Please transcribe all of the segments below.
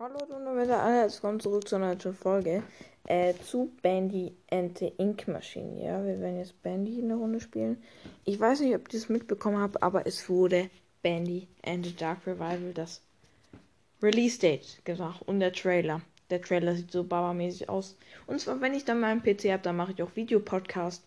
Hallo und damit alles kommt zurück zu einer neuen Folge äh, zu Bandy and the Ink Machine. Ja, wir werden jetzt Bandy in der Runde spielen. Ich weiß nicht, ob ihr das mitbekommen habt, aber es wurde Bandy and the Dark Revival das Release Date gesagt und der Trailer. Der Trailer sieht so babamäßig aus. Und zwar, wenn ich dann meinen PC habe, dann mache ich auch Videopodcast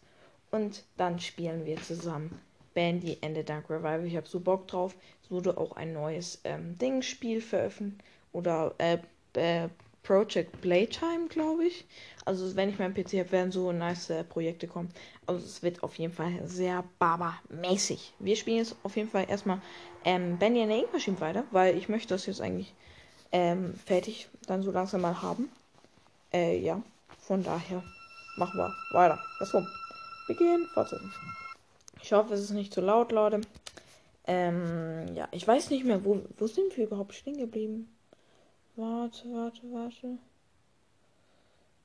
und dann spielen wir zusammen Bandy and the Dark Revival. Ich habe so Bock drauf. Es wurde auch ein neues ähm, Ding-Spiel veröffentlicht oder äh, äh, Project Playtime, glaube ich. Also wenn ich meinen PC habe, werden so nice äh, Projekte kommen. Also es wird auf jeden Fall sehr Baba-mäßig. Wir spielen jetzt auf jeden Fall erstmal ähm, Benny in der Ink Machine weiter, weil ich möchte das jetzt eigentlich ähm, fertig dann so langsam mal haben. Äh, ja, von daher machen wir weiter. Let's go. Beginn, fortsetzen. Ich hoffe, es ist nicht zu laut, Leute. Ähm, ja, ich weiß nicht mehr, wo, wo sind wir überhaupt stehen geblieben? Warte, warte, warte.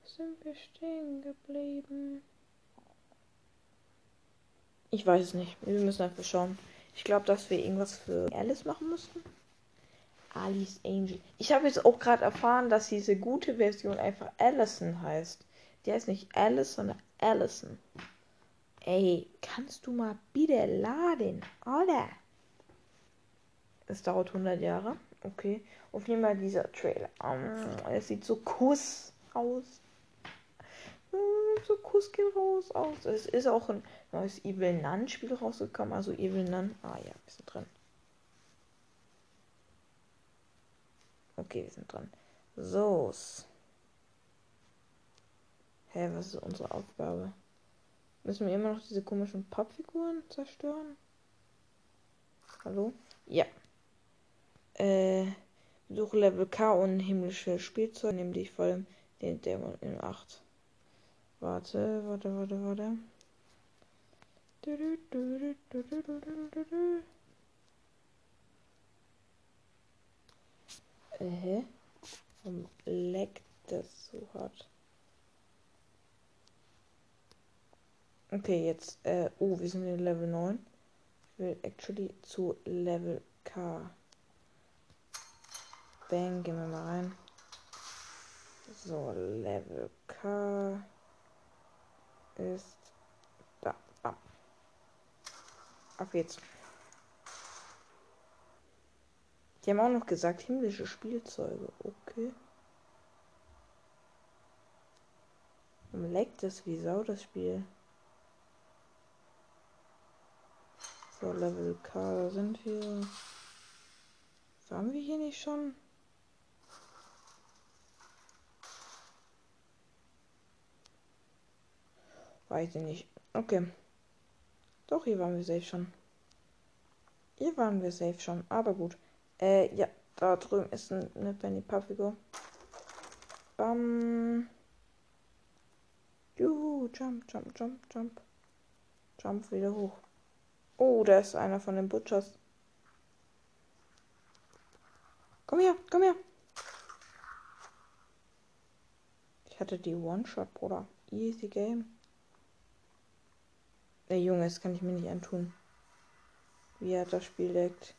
Sind wir stehen geblieben? Ich weiß es nicht. Wir müssen einfach schauen. Ich glaube, dass wir irgendwas für Alice machen mussten. Alice Angel. Ich habe jetzt auch gerade erfahren, dass diese gute Version einfach Allison heißt. Die heißt nicht Alice, sondern Allison. Ey, kannst du mal bitte laden, oder? Es dauert 100 Jahre. Okay. Auf jeden Fall dieser Trailer. Um, es sieht so Kuss aus. So Kuss geht raus aus. Es ist auch ein neues Evil Nun Spiel rausgekommen. Also Evil Nun. Ah ja, wir sind drin. Okay, wir sind dran. So. Hä, was ist unsere Aufgabe? Müssen wir immer noch diese komischen Pappfiguren zerstören? Hallo? Ja. Äh, besuche Level K und himmlische Spielzeug, nehme dich vor allem den Dämon in Acht. Warte, warte, warte, warte. Äh? Warum leckt das so hart? Okay, jetzt, äh, oh, wir sind in Level 9. Ich will actually zu Level K. Bang, gehen wir mal rein. So, Level K ist da. Bam. Auf geht's. Die haben auch noch gesagt, himmlische Spielzeuge. Okay. Und leckt es wie Sau, das Spiel. So, Level K, da sind wir. Waren wir hier nicht schon? Weiß ich nicht. Okay. Doch, hier waren wir safe schon. Hier waren wir safe schon. Aber gut. Äh, ja. Da drüben ist eine Penny Puffigo. Bam. Juhu. Jump, jump, jump, jump. Jump wieder hoch. Oh, da ist einer von den Butchers. Komm her, komm her. Ich hatte die One-Shot, Bruder. Easy Game. Der Junge, das kann ich mir nicht antun. Wie er das Spiel leckt.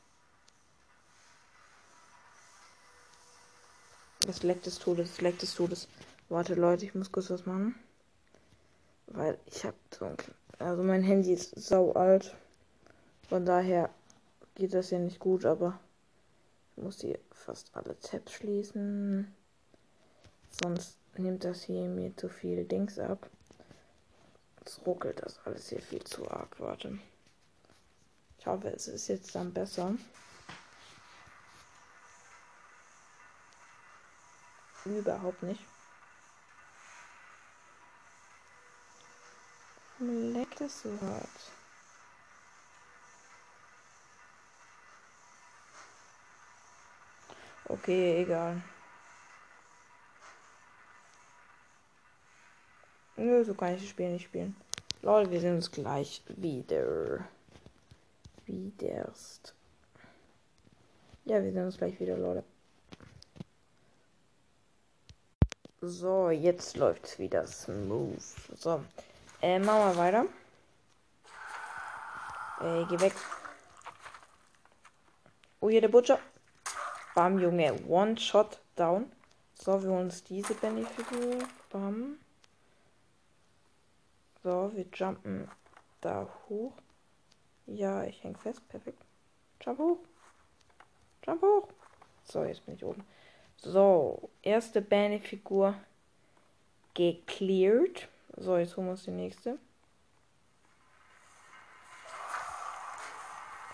Das leckt des Todes, das leckt des Todes. Warte, Leute, ich muss kurz was machen. Weil ich hab so ein... Also mein Handy ist sau alt. Von daher geht das ja nicht gut, aber ich muss hier fast alle Tabs schließen. Sonst nimmt das hier mir zu viel Dings ab. Jetzt ruckelt das alles hier viel zu arg. Warte. Ich hoffe, es ist jetzt dann besser. Überhaupt nicht. Leckt es so hart. Okay, egal. Nö, so kann ich das Spiel nicht spielen. Lol, wir sehen uns gleich wieder. Wiederst. Ja, wir sehen uns gleich wieder, Leute. So, jetzt läuft's wieder smooth. So, äh, machen wir weiter. Äh, geh weg. Oh, hier der Butcher. Bam, Junge. One-Shot down. So, wir holen uns diese Benny-Figur. Bam. So, wir jumpen da hoch. Ja, ich häng fest. Perfekt. Jump hoch. Jump hoch. So, jetzt bin ich oben. So, erste Benny-Figur gecleared. So, jetzt holen wir uns die nächste.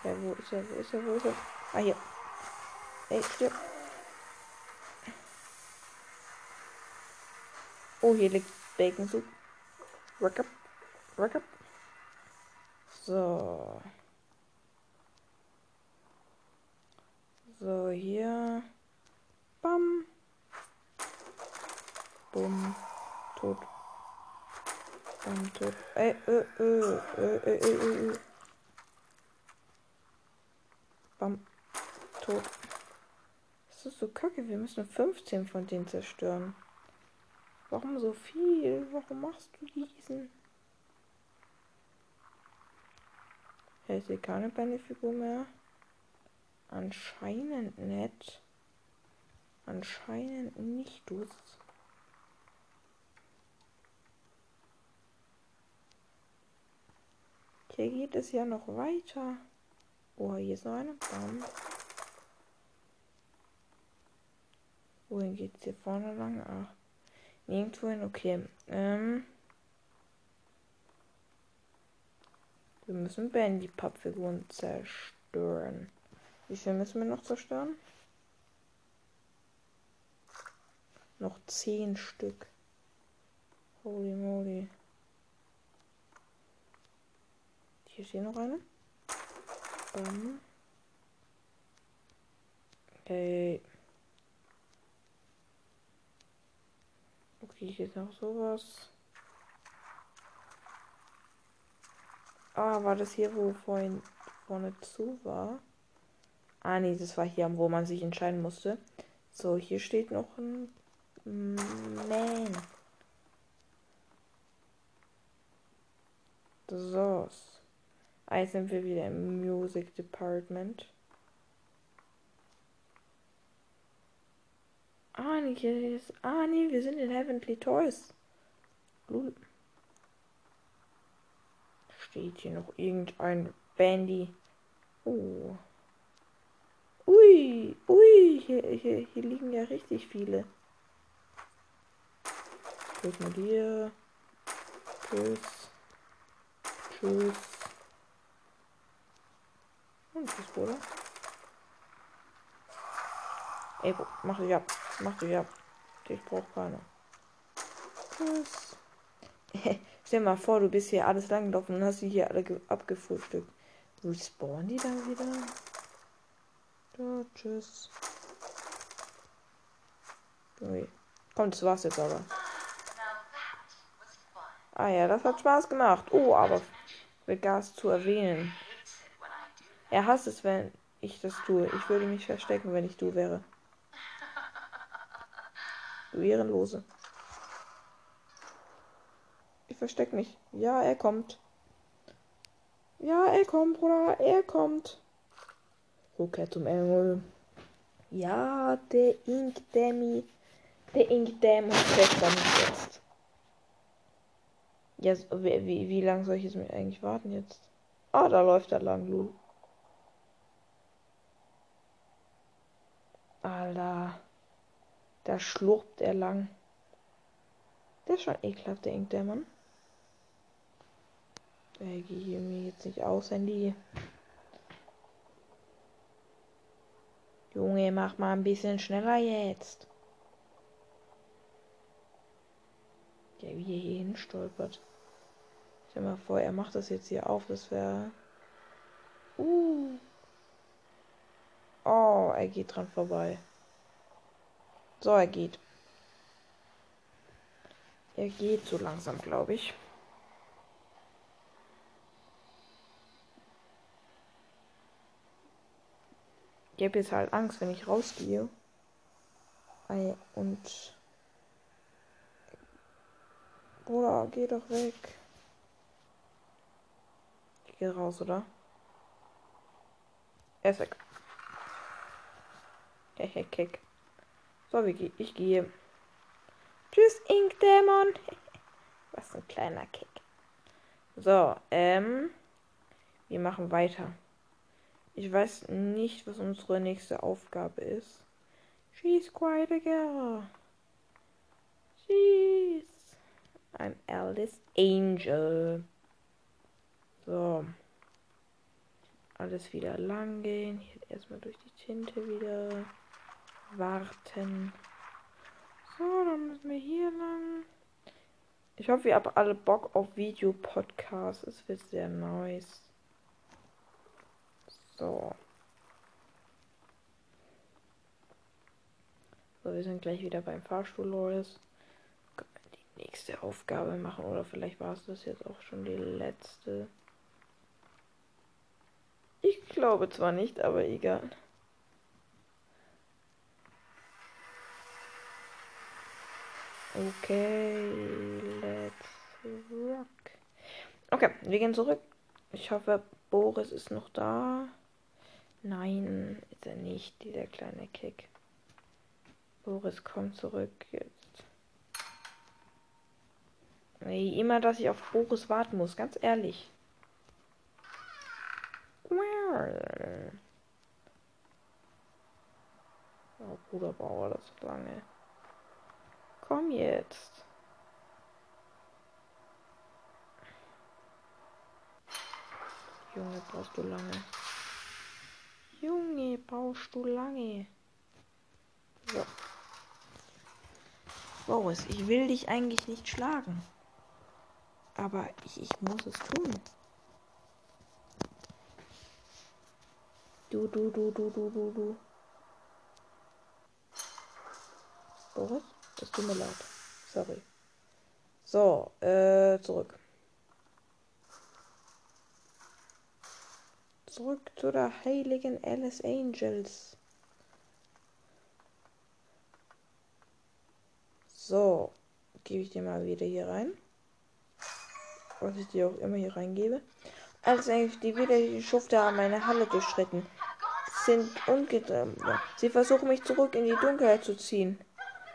Ja, wo ist er? Wo ist er? Wo ist er? Ah, hier. Ey, stirb. Oh, hier liegt Bacon Soup. Rack up. Up. So. So, hier. Bam. Bumm. Tot. Bam, tot. Ey, äh, äh, äh, äh, äh, äh. Bam. Tot. Das ist so kacke. Wir müssen 15 von denen zerstören. Warum so viel? Warum machst du diesen? Hält hier keine Beine-Figur mehr? Anscheinend nicht. Anscheinend nicht, du. Hier geht es ja noch weiter. Oh, hier ist noch eine. Bam. Wohin geht's hier vorne lang? Ach. Nirgendwo hin, okay. Ähm. Wir müssen Ben die Pappfiguren zerstören. Wie viel müssen wir noch zerstören? Noch zehn Stück. Holy moly. Hier steht noch eine. Bam. Okay. Okay, hier ist noch sowas. Ah, war das hier, wo vorhin vorne zu war? Ah, nee, das war hier, wo man sich entscheiden musste. So, hier steht noch ein Man. So. Jetzt sind wir wieder im Music Department. Ah, nee, hier ist. Ah, nee, wir sind in Heavenly Toys. Lul. Steht hier noch irgendein Bandy? Oh. Ui, ui, hier, hier, hier liegen ja richtig viele. Tschüss mit dir. Tschüss. Tschüss. Und tschüss, Bruder. Ey, mach dich ab. Mach dich ab. Ich brauch keine. Tschüss. Stell mal vor, du bist hier alles langgelaufen und hast sie hier alle abgefrühstückt. Respawnen die dann wieder? Ja, tschüss. Okay. Komm, das war's jetzt aber. Ah ja, das hat Spaß gemacht. Oh, aber mit Gas zu erwähnen. Er hasst es, wenn ich das tue. Ich würde mich verstecken, wenn ich du wäre. Du Ehrenlose. Versteck mich. Ja, er kommt. Ja, er kommt, Bruder. Er kommt. Rückkehr zum Engel. Ja, der Ink Demi. Der Ink Dam und Schwester mich jetzt. Wie, wie, wie lange soll ich jetzt eigentlich warten jetzt? Ah, da läuft er lang, Lu. Alter. Da schlurpt er lang. Der ist schon ekelhaft, der Ink Mann. Der geht mir jetzt nicht aus, Handy. Junge, mach mal ein bisschen schneller jetzt. Der wie er hier hinstolpert. Stell mal vor, er macht das jetzt hier auf, das wäre. Uh. Oh, er geht dran vorbei. So, er geht. Er geht so langsam, glaube ich. Ich habe jetzt halt Angst, wenn ich rausgehe. Und. Bruder, geh doch weg. Ich gehe raus, oder? Er ist weg. Hehe, Kick. So, wie ich gehe. Tschüss, Inkdämon. Was ein kleiner Kick. So, ähm. Wir machen weiter. Ich weiß nicht, was unsere nächste Aufgabe ist. She's quite a girl. She's I'm eldest angel. So. Alles wieder lang gehen. Hier erstmal durch die Tinte wieder warten. So, dann müssen wir hier lang. Ich hoffe, ihr habt alle Bock auf Videopodcast. Es wird sehr nice. So. So, wir sind gleich wieder beim Fahrstuhl, Leute. Die nächste Aufgabe machen. Oder vielleicht war es das jetzt auch schon die letzte. Ich glaube zwar nicht, aber egal. Okay, let's rock. Okay, wir gehen zurück. Ich hoffe, Boris ist noch da. Nein, ist er nicht, dieser kleine Kick. Boris, komm zurück jetzt. Nee, immer, dass ich auf Boris warten muss, ganz ehrlich. Oh, Bruder, braucht das so lange. Komm jetzt. Junge, brauchst du lange. Brauchst du lange. So. Boris, ich will dich eigentlich nicht schlagen. Aber ich, ich muss es tun. Du, du, du, du, du, du, du. Boris? Das tut mir leid. Sorry. So, äh, zurück. Zurück zu der heiligen Alice Angels. So, gebe ich dir mal wieder hier rein. Was ich dir auch immer hier reingebe. Als eigentlich die widerlichen Schufte haben meine Halle durchschritten, sind ungetrennt. Sie versuchen mich zurück in die Dunkelheit zu ziehen.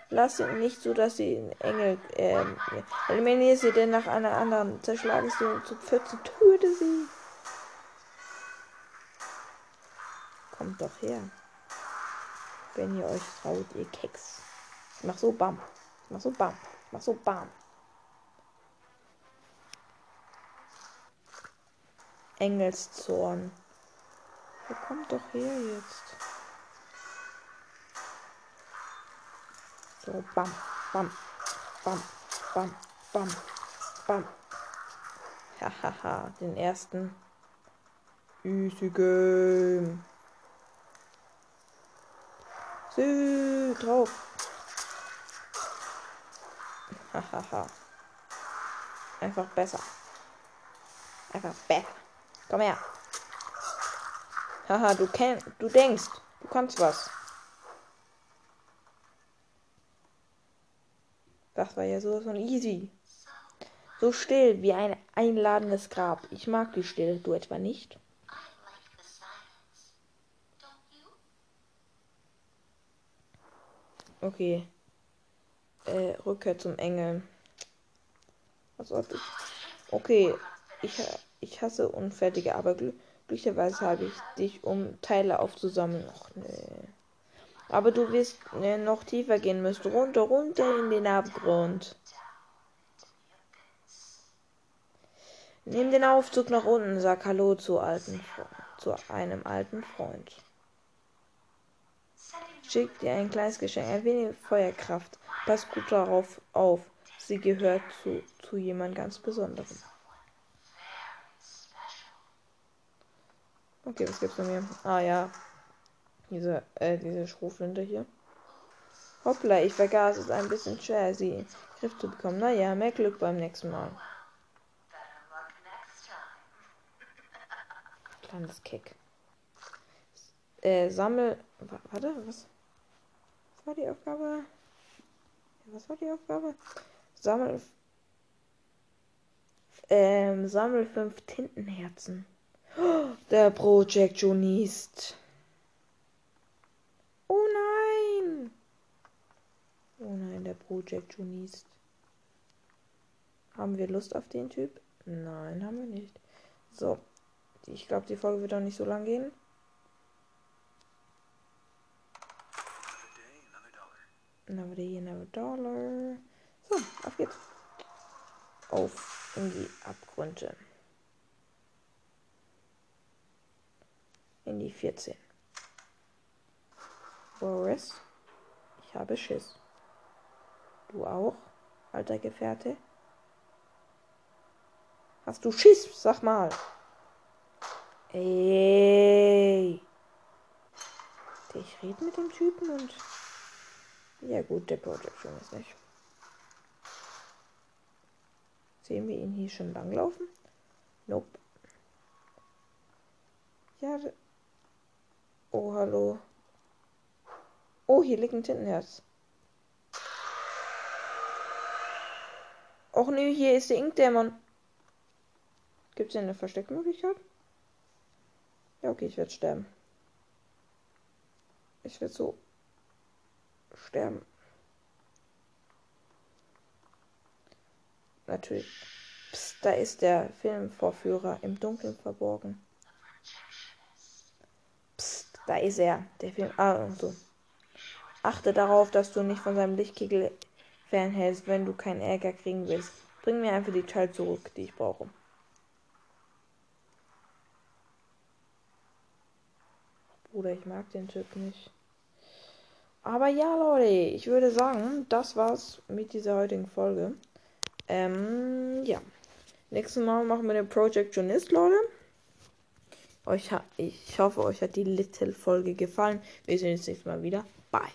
Lass sie nicht so, dass sie in Engel, ähm, eliminiere sie denn nach einer anderen, zerschlage sie zu Pfützen, töte sie. Kommt doch her. Wenn ihr euch traut, ihr Keks. Ich mach so bam. Ich mach so bam. Ich mach so bam. Engelszorn. Ja, kommt doch her jetzt. So, bam, bam, bam, bam, bam, bam. Hahaha, den ersten. Easy Game. Sü, drauf. Hahaha. Einfach besser. Einfach besser. Komm her. Haha, du kennst, du denkst, du kannst was. Das war ja so von easy. So still wie ein einladendes Grab. Ich mag die Stille, du etwa nicht? Okay. Äh, Rückkehr zum Engel. Was sollte ich? Okay, ich, ich hasse unfertige, aber glücklicherweise habe ich dich, um Teile aufzusammeln. Och, nee. Aber du wirst äh, noch tiefer gehen müssen. Runter, runter in den Abgrund. Nimm den Aufzug nach unten, sag Hallo zu, alten, zu einem alten Freund. Schick dir ein kleines Geschenk, ein wenig Feuerkraft. Pass gut darauf auf. Sie gehört zu, zu jemand ganz Besonderem. Okay, was gibt's bei mir? Ah ja, diese, äh, diese Schrotflinte hier. Hoppla, ich vergaß es ein bisschen schwer, sie in den Griff zu bekommen. Naja, mehr Glück beim nächsten Mal. Kleines Kick. Äh, sammel. Warte, was? War die Aufgabe? Was war die Aufgabe? Sammel. Ähm, sammel fünf Tintenherzen. Der Projectionist. Oh nein! Oh nein, der Projectionist. Haben wir Lust auf den Typ? Nein, haben wir nicht. So. Ich glaube, die Folge wird auch nicht so lang gehen. Another day, another dollar. So, auf geht's. Auf in die Abgründe. In die 14. Boris, ich habe Schiss. Du auch, alter Gefährte? Hast du Schiss? Sag mal. Ey. Ich rede mit dem Typen und. Ja, gut, der Projection ist nicht. Sehen wir ihn hier schon langlaufen? Nope. Ja. Oh, hallo. Oh, hier liegt ein Tintenherz. Och nö, hier ist der Inkdämon. Gibt es hier eine Versteckmöglichkeit? Ja, okay, ich werde sterben. Ich werde so sterben. Natürlich. Psst, da ist der Filmvorführer im Dunkeln verborgen. Psst, da ist er. Der Film. Ah, so. Achte darauf, dass du nicht von seinem Lichtkegel fernhältst, wenn du keinen Ärger kriegen willst. Bring mir einfach die Teil zurück, die ich brauche. Bruder, ich mag den Typ nicht. Aber ja, Leute, ich würde sagen, das war's mit dieser heutigen Folge. Ähm, ja. Nächstes Mal machen wir den Project Journalist, Leute. Euch ich hoffe, euch hat die Little Folge gefallen. Wir sehen uns nächstes Mal wieder. Bye.